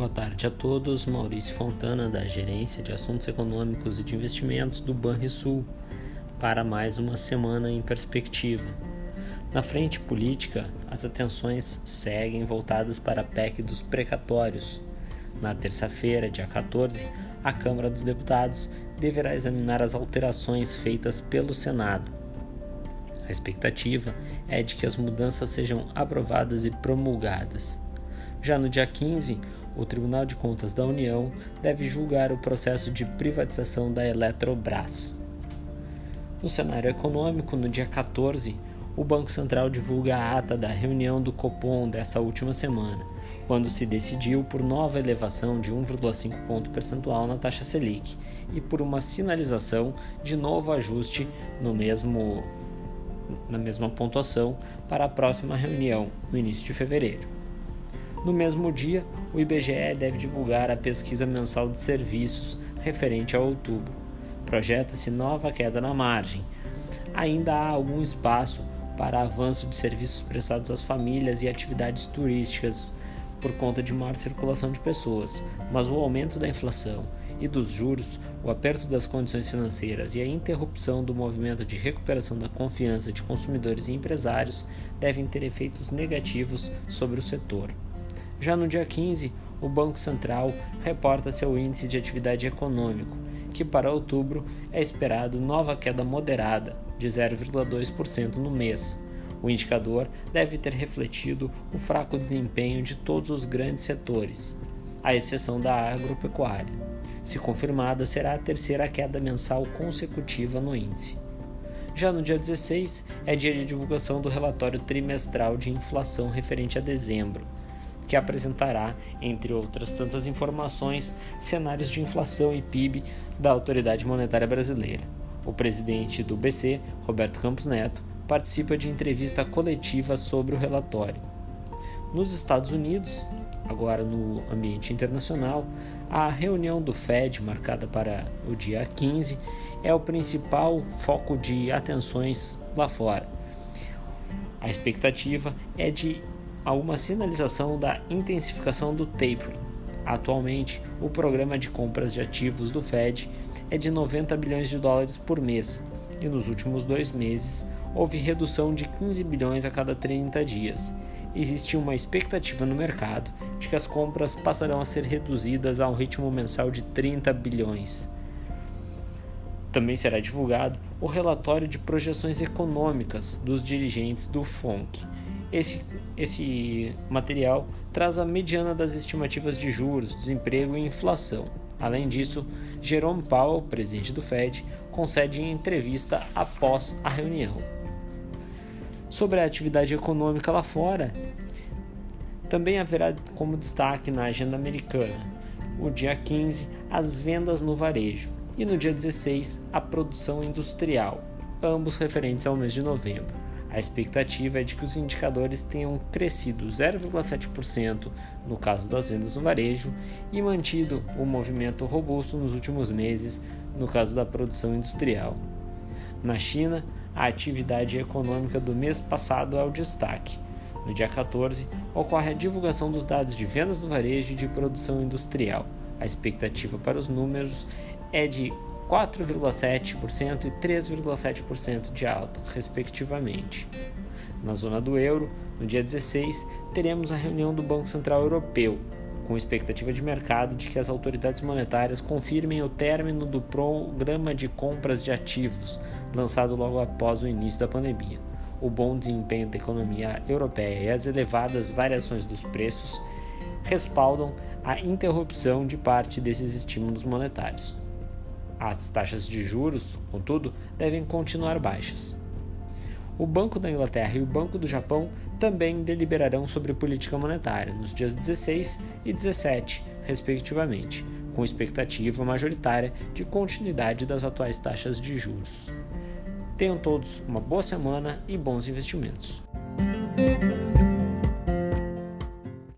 Boa tarde a todos. Maurício Fontana, da Gerência de Assuntos Econômicos e de Investimentos do Banrisul, para mais uma semana em perspectiva. Na frente política, as atenções seguem voltadas para a PEC dos precatórios. Na terça-feira, dia 14, a Câmara dos Deputados deverá examinar as alterações feitas pelo Senado. A expectativa é de que as mudanças sejam aprovadas e promulgadas. Já no dia 15, o Tribunal de Contas da União deve julgar o processo de privatização da Eletrobras. No cenário econômico, no dia 14, o Banco Central divulga a ata da reunião do Copom dessa última semana, quando se decidiu por nova elevação de 1,5 ponto percentual na taxa Selic e por uma sinalização de novo ajuste no mesmo na mesma pontuação para a próxima reunião, no início de fevereiro. No mesmo dia, o IBGE deve divulgar a pesquisa mensal de serviços referente a outubro. Projeta-se nova queda na margem. Ainda há algum espaço para avanço de serviços prestados às famílias e atividades turísticas por conta de maior circulação de pessoas, mas o aumento da inflação e dos juros, o aperto das condições financeiras e a interrupção do movimento de recuperação da confiança de consumidores e empresários devem ter efeitos negativos sobre o setor. Já no dia 15, o Banco Central reporta seu índice de atividade econômico, que para outubro é esperado nova queda moderada de 0,2% no mês. O indicador deve ter refletido o fraco desempenho de todos os grandes setores, à exceção da agropecuária. Se confirmada, será a terceira queda mensal consecutiva no índice. Já no dia 16 é dia de divulgação do relatório trimestral de inflação referente a dezembro que apresentará, entre outras tantas informações, cenários de inflação e PIB da Autoridade Monetária Brasileira. O presidente do BC, Roberto Campos Neto, participa de entrevista coletiva sobre o relatório. Nos Estados Unidos, agora no ambiente internacional, a reunião do Fed, marcada para o dia 15, é o principal foco de atenções lá fora. A expectativa é de a uma sinalização da intensificação do tapering. Atualmente, o programa de compras de ativos do Fed é de 90 bilhões de dólares por mês, e nos últimos dois meses houve redução de 15 bilhões a cada 30 dias. Existe uma expectativa no mercado de que as compras passarão a ser reduzidas a um ritmo mensal de 30 bilhões. Também será divulgado o relatório de projeções econômicas dos dirigentes do FONC esse, esse material traz a mediana das estimativas de juros, desemprego e inflação. Além disso, Jerome Powell, presidente do Fed, concede entrevista após a reunião. Sobre a atividade econômica lá fora, também haverá como destaque na agenda americana, o dia 15, as vendas no varejo e no dia 16, a produção industrial, ambos referentes ao mês de novembro. A expectativa é de que os indicadores tenham crescido 0,7% no caso das vendas no varejo e mantido o movimento robusto nos últimos meses no caso da produção industrial. Na China, a atividade econômica do mês passado é o destaque. No dia 14, ocorre a divulgação dos dados de vendas no varejo e de produção industrial. A expectativa para os números é de 4,7% e 3,7% de alta, respectivamente. Na zona do euro, no dia 16, teremos a reunião do Banco Central Europeu, com expectativa de mercado de que as autoridades monetárias confirmem o término do programa de compras de ativos, lançado logo após o início da pandemia. O bom desempenho da economia europeia e as elevadas variações dos preços respaldam a interrupção de parte desses estímulos monetários. As taxas de juros, contudo, devem continuar baixas. O Banco da Inglaterra e o Banco do Japão também deliberarão sobre política monetária nos dias 16 e 17, respectivamente, com expectativa majoritária de continuidade das atuais taxas de juros. Tenham todos uma boa semana e bons investimentos.